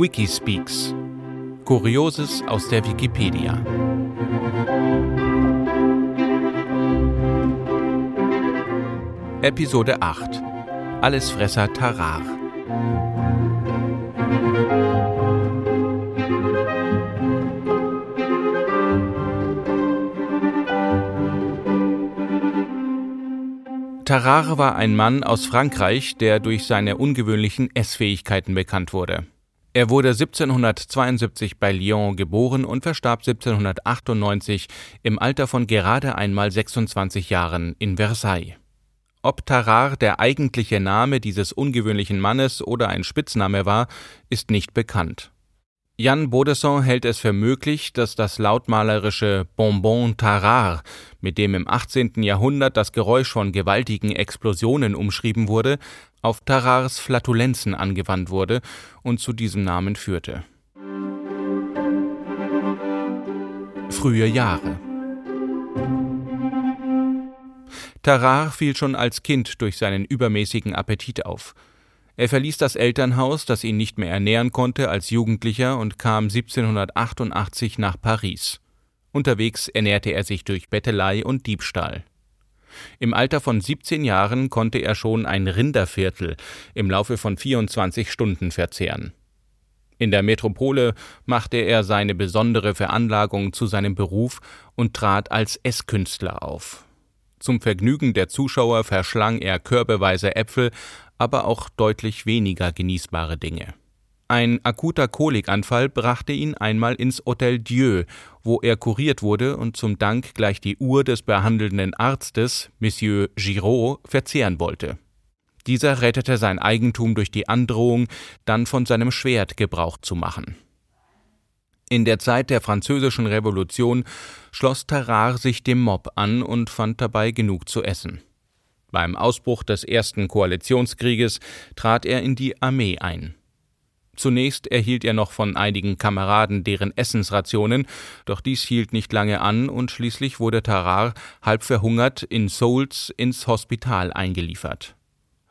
Wikispeaks. Kurioses aus der Wikipedia. Episode 8 Allesfresser Tarar. Tarare war ein Mann aus Frankreich, der durch seine ungewöhnlichen Essfähigkeiten bekannt wurde. Er wurde 1772 bei Lyon geboren und verstarb 1798 im Alter von gerade einmal 26 Jahren in Versailles. Ob Tarare der eigentliche Name dieses ungewöhnlichen Mannes oder ein Spitzname war, ist nicht bekannt. Jan Baudisson hält es für möglich, dass das lautmalerische Bonbon Tarare, mit dem im 18. Jahrhundert das Geräusch von gewaltigen Explosionen umschrieben wurde, auf Tarars Flatulenzen angewandt wurde und zu diesem Namen führte. Frühe Jahre Tarar fiel schon als Kind durch seinen übermäßigen Appetit auf. Er verließ das Elternhaus, das ihn nicht mehr ernähren konnte, als Jugendlicher und kam 1788 nach Paris. Unterwegs ernährte er sich durch Bettelei und Diebstahl. Im Alter von 17 Jahren konnte er schon ein Rinderviertel im Laufe von 24 Stunden verzehren. In der Metropole machte er seine besondere Veranlagung zu seinem Beruf und trat als Esskünstler auf. Zum Vergnügen der Zuschauer verschlang er körbeweise Äpfel, aber auch deutlich weniger genießbare Dinge. Ein akuter Kolikanfall brachte ihn einmal ins Hotel Dieu, wo er kuriert wurde und zum Dank gleich die Uhr des behandelnden Arztes, Monsieur Giraud, verzehren wollte. Dieser rettete sein Eigentum durch die Androhung, dann von seinem Schwert Gebrauch zu machen. In der Zeit der Französischen Revolution schloss Tarare sich dem Mob an und fand dabei genug zu essen. Beim Ausbruch des ersten Koalitionskrieges trat er in die Armee ein. Zunächst erhielt er noch von einigen Kameraden deren Essensrationen, doch dies hielt nicht lange an und schließlich wurde Tarare halb verhungert in Souls ins Hospital eingeliefert.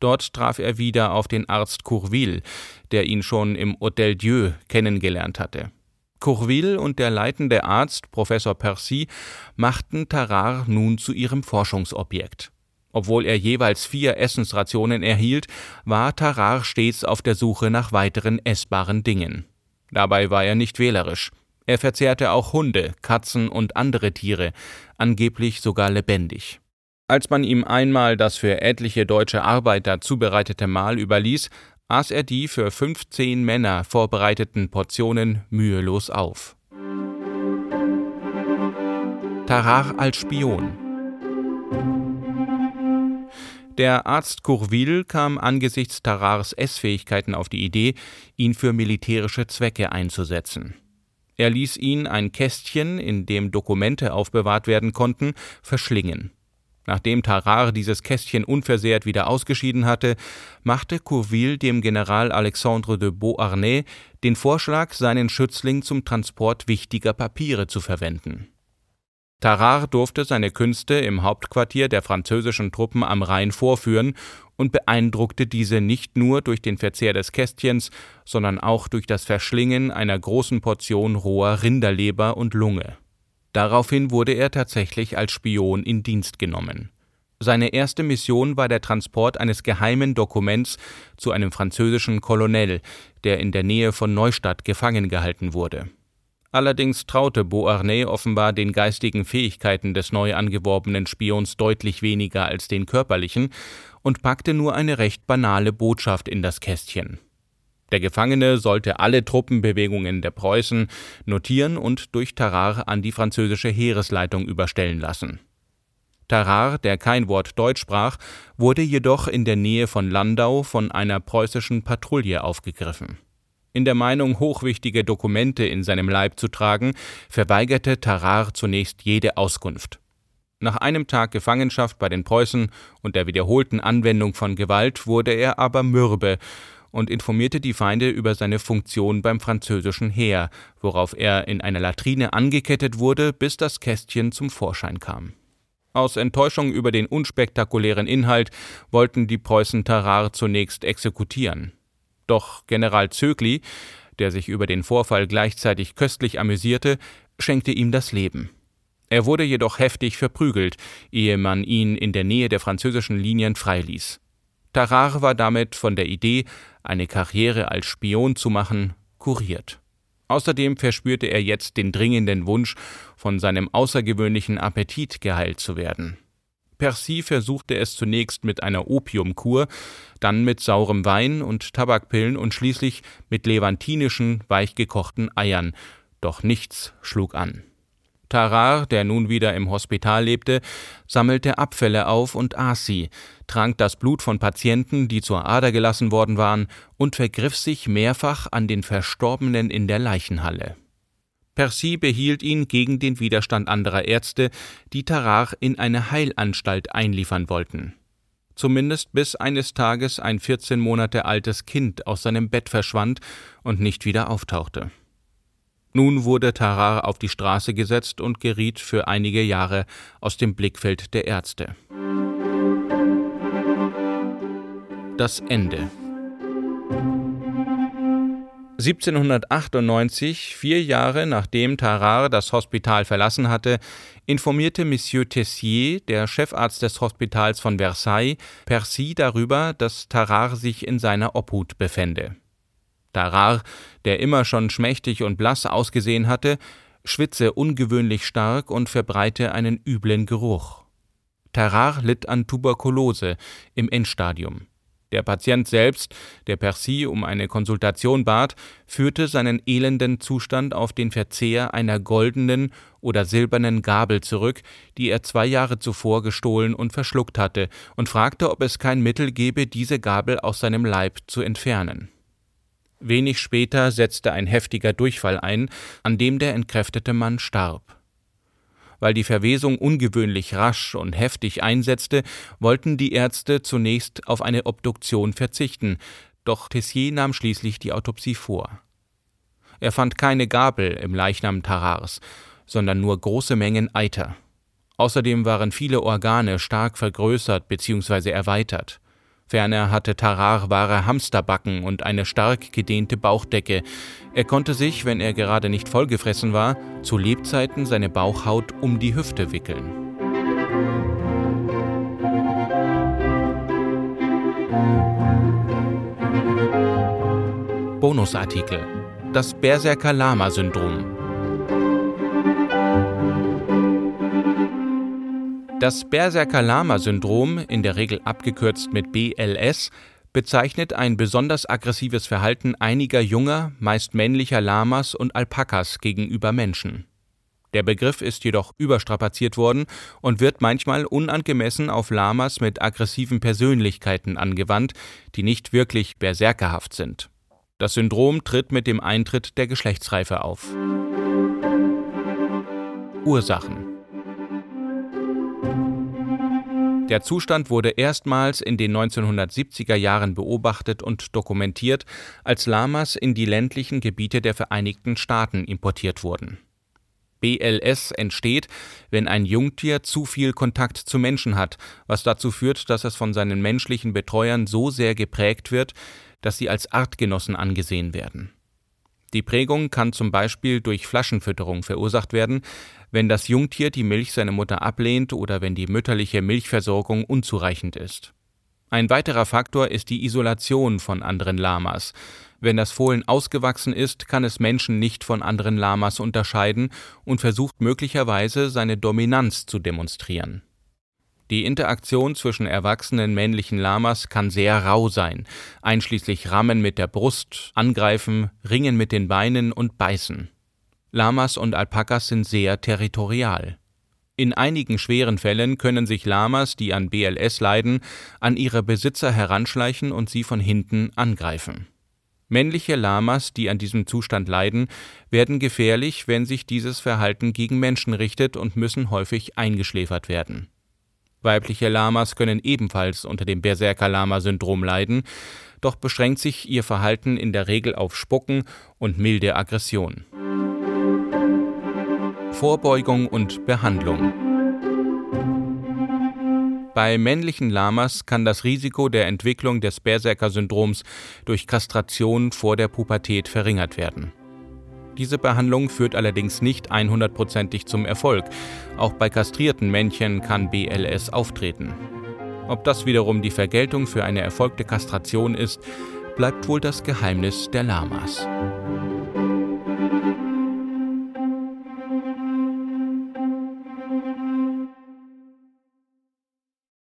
Dort traf er wieder auf den Arzt Courville, der ihn schon im Hotel Dieu kennengelernt hatte. Courville und der leitende Arzt Professor Percy machten Tarare nun zu ihrem Forschungsobjekt. Obwohl er jeweils vier Essensrationen erhielt, war Tarare stets auf der Suche nach weiteren essbaren Dingen. Dabei war er nicht wählerisch. Er verzehrte auch Hunde, Katzen und andere Tiere, angeblich sogar lebendig. Als man ihm einmal das für etliche deutsche Arbeiter zubereitete Mahl überließ, aß er die für 15 Männer vorbereiteten Portionen mühelos auf. Tarare als Spion der Arzt Courville kam angesichts Tarars Essfähigkeiten auf die Idee, ihn für militärische Zwecke einzusetzen. Er ließ ihn ein Kästchen, in dem Dokumente aufbewahrt werden konnten, verschlingen. Nachdem Tarar dieses Kästchen unversehrt wieder ausgeschieden hatte, machte Courville dem General Alexandre de Beauharnais den Vorschlag, seinen Schützling zum Transport wichtiger Papiere zu verwenden. Tarare durfte seine Künste im Hauptquartier der französischen Truppen am Rhein vorführen und beeindruckte diese nicht nur durch den Verzehr des Kästchens, sondern auch durch das Verschlingen einer großen Portion roher Rinderleber und Lunge. Daraufhin wurde er tatsächlich als Spion in Dienst genommen. Seine erste Mission war der Transport eines geheimen Dokuments zu einem französischen Kolonel, der in der Nähe von Neustadt gefangen gehalten wurde. Allerdings traute Beauharnais offenbar den geistigen Fähigkeiten des neu angeworbenen Spions deutlich weniger als den körperlichen und packte nur eine recht banale Botschaft in das Kästchen. Der Gefangene sollte alle Truppenbewegungen der Preußen notieren und durch Tarare an die französische Heeresleitung überstellen lassen. Tarare, der kein Wort Deutsch sprach, wurde jedoch in der Nähe von Landau von einer preußischen Patrouille aufgegriffen. In der Meinung, hochwichtige Dokumente in seinem Leib zu tragen, verweigerte Tarare zunächst jede Auskunft. Nach einem Tag Gefangenschaft bei den Preußen und der wiederholten Anwendung von Gewalt wurde er aber mürbe und informierte die Feinde über seine Funktion beim französischen Heer, worauf er in einer Latrine angekettet wurde, bis das Kästchen zum Vorschein kam. Aus Enttäuschung über den unspektakulären Inhalt wollten die Preußen Tarare zunächst exekutieren. Doch General Zögli, der sich über den Vorfall gleichzeitig köstlich amüsierte, schenkte ihm das Leben. Er wurde jedoch heftig verprügelt, ehe man ihn in der Nähe der französischen Linien freiließ. Tarare war damit von der Idee, eine Karriere als Spion zu machen, kuriert. Außerdem verspürte er jetzt den dringenden Wunsch, von seinem außergewöhnlichen Appetit geheilt zu werden. Percy versuchte es zunächst mit einer Opiumkur, dann mit saurem Wein und Tabakpillen und schließlich mit levantinischen, weichgekochten Eiern, doch nichts schlug an. Tarar, der nun wieder im Hospital lebte, sammelte Abfälle auf und aß sie, trank das Blut von Patienten, die zur Ader gelassen worden waren, und vergriff sich mehrfach an den Verstorbenen in der Leichenhalle. Percy behielt ihn gegen den Widerstand anderer Ärzte, die Tarar in eine Heilanstalt einliefern wollten. Zumindest bis eines Tages ein 14 Monate altes Kind aus seinem Bett verschwand und nicht wieder auftauchte. Nun wurde Tarar auf die Straße gesetzt und geriet für einige Jahre aus dem Blickfeld der Ärzte. Das Ende 1798, vier Jahre nachdem Tarare das Hospital verlassen hatte, informierte Monsieur Tessier, der Chefarzt des Hospitals von Versailles, Percy darüber, dass Tarare sich in seiner Obhut befände. Tarare, der immer schon schmächtig und blass ausgesehen hatte, schwitze ungewöhnlich stark und verbreite einen üblen Geruch. Tarare litt an Tuberkulose im Endstadium. Der Patient selbst, der Percy um eine Konsultation bat, führte seinen elenden Zustand auf den Verzehr einer goldenen oder silbernen Gabel zurück, die er zwei Jahre zuvor gestohlen und verschluckt hatte, und fragte, ob es kein Mittel gebe, diese Gabel aus seinem Leib zu entfernen. Wenig später setzte ein heftiger Durchfall ein, an dem der entkräftete Mann starb. Weil die Verwesung ungewöhnlich rasch und heftig einsetzte, wollten die Ärzte zunächst auf eine Obduktion verzichten, doch Tessier nahm schließlich die Autopsie vor. Er fand keine Gabel im Leichnam Tarars, sondern nur große Mengen Eiter. Außerdem waren viele Organe stark vergrößert bzw. erweitert. Ferner hatte Tarar wahre Hamsterbacken und eine stark gedehnte Bauchdecke. Er konnte sich, wenn er gerade nicht vollgefressen war, zu Lebzeiten seine Bauchhaut um die Hüfte wickeln. Bonusartikel Das Berserker-Lama-Syndrom Das Berserker-Lama-Syndrom, in der Regel abgekürzt mit BLS, bezeichnet ein besonders aggressives Verhalten einiger junger, meist männlicher Lamas und Alpakas gegenüber Menschen. Der Begriff ist jedoch überstrapaziert worden und wird manchmal unangemessen auf Lamas mit aggressiven Persönlichkeiten angewandt, die nicht wirklich berserkerhaft sind. Das Syndrom tritt mit dem Eintritt der Geschlechtsreife auf. Ursachen Der Zustand wurde erstmals in den 1970er Jahren beobachtet und dokumentiert, als Lamas in die ländlichen Gebiete der Vereinigten Staaten importiert wurden. BLS entsteht, wenn ein Jungtier zu viel Kontakt zu Menschen hat, was dazu führt, dass es von seinen menschlichen Betreuern so sehr geprägt wird, dass sie als Artgenossen angesehen werden. Die Prägung kann zum Beispiel durch Flaschenfütterung verursacht werden, wenn das Jungtier die Milch seiner Mutter ablehnt oder wenn die mütterliche Milchversorgung unzureichend ist. Ein weiterer Faktor ist die Isolation von anderen Lamas. Wenn das Fohlen ausgewachsen ist, kann es Menschen nicht von anderen Lamas unterscheiden und versucht möglicherweise seine Dominanz zu demonstrieren. Die Interaktion zwischen erwachsenen männlichen Lamas kann sehr rau sein, einschließlich Rammen mit der Brust, Angreifen, Ringen mit den Beinen und Beißen. Lamas und Alpakas sind sehr territorial. In einigen schweren Fällen können sich Lamas, die an BLS leiden, an ihre Besitzer heranschleichen und sie von hinten angreifen. Männliche Lamas, die an diesem Zustand leiden, werden gefährlich, wenn sich dieses Verhalten gegen Menschen richtet und müssen häufig eingeschläfert werden. Weibliche Lamas können ebenfalls unter dem Berserker-Lama-Syndrom leiden, doch beschränkt sich ihr Verhalten in der Regel auf Spucken und milde Aggression. Vorbeugung und Behandlung Bei männlichen Lamas kann das Risiko der Entwicklung des Berserker-Syndroms durch Kastration vor der Pubertät verringert werden. Diese Behandlung führt allerdings nicht 100%ig zum Erfolg. Auch bei kastrierten Männchen kann BLS auftreten. Ob das wiederum die Vergeltung für eine erfolgte Kastration ist, bleibt wohl das Geheimnis der Lamas.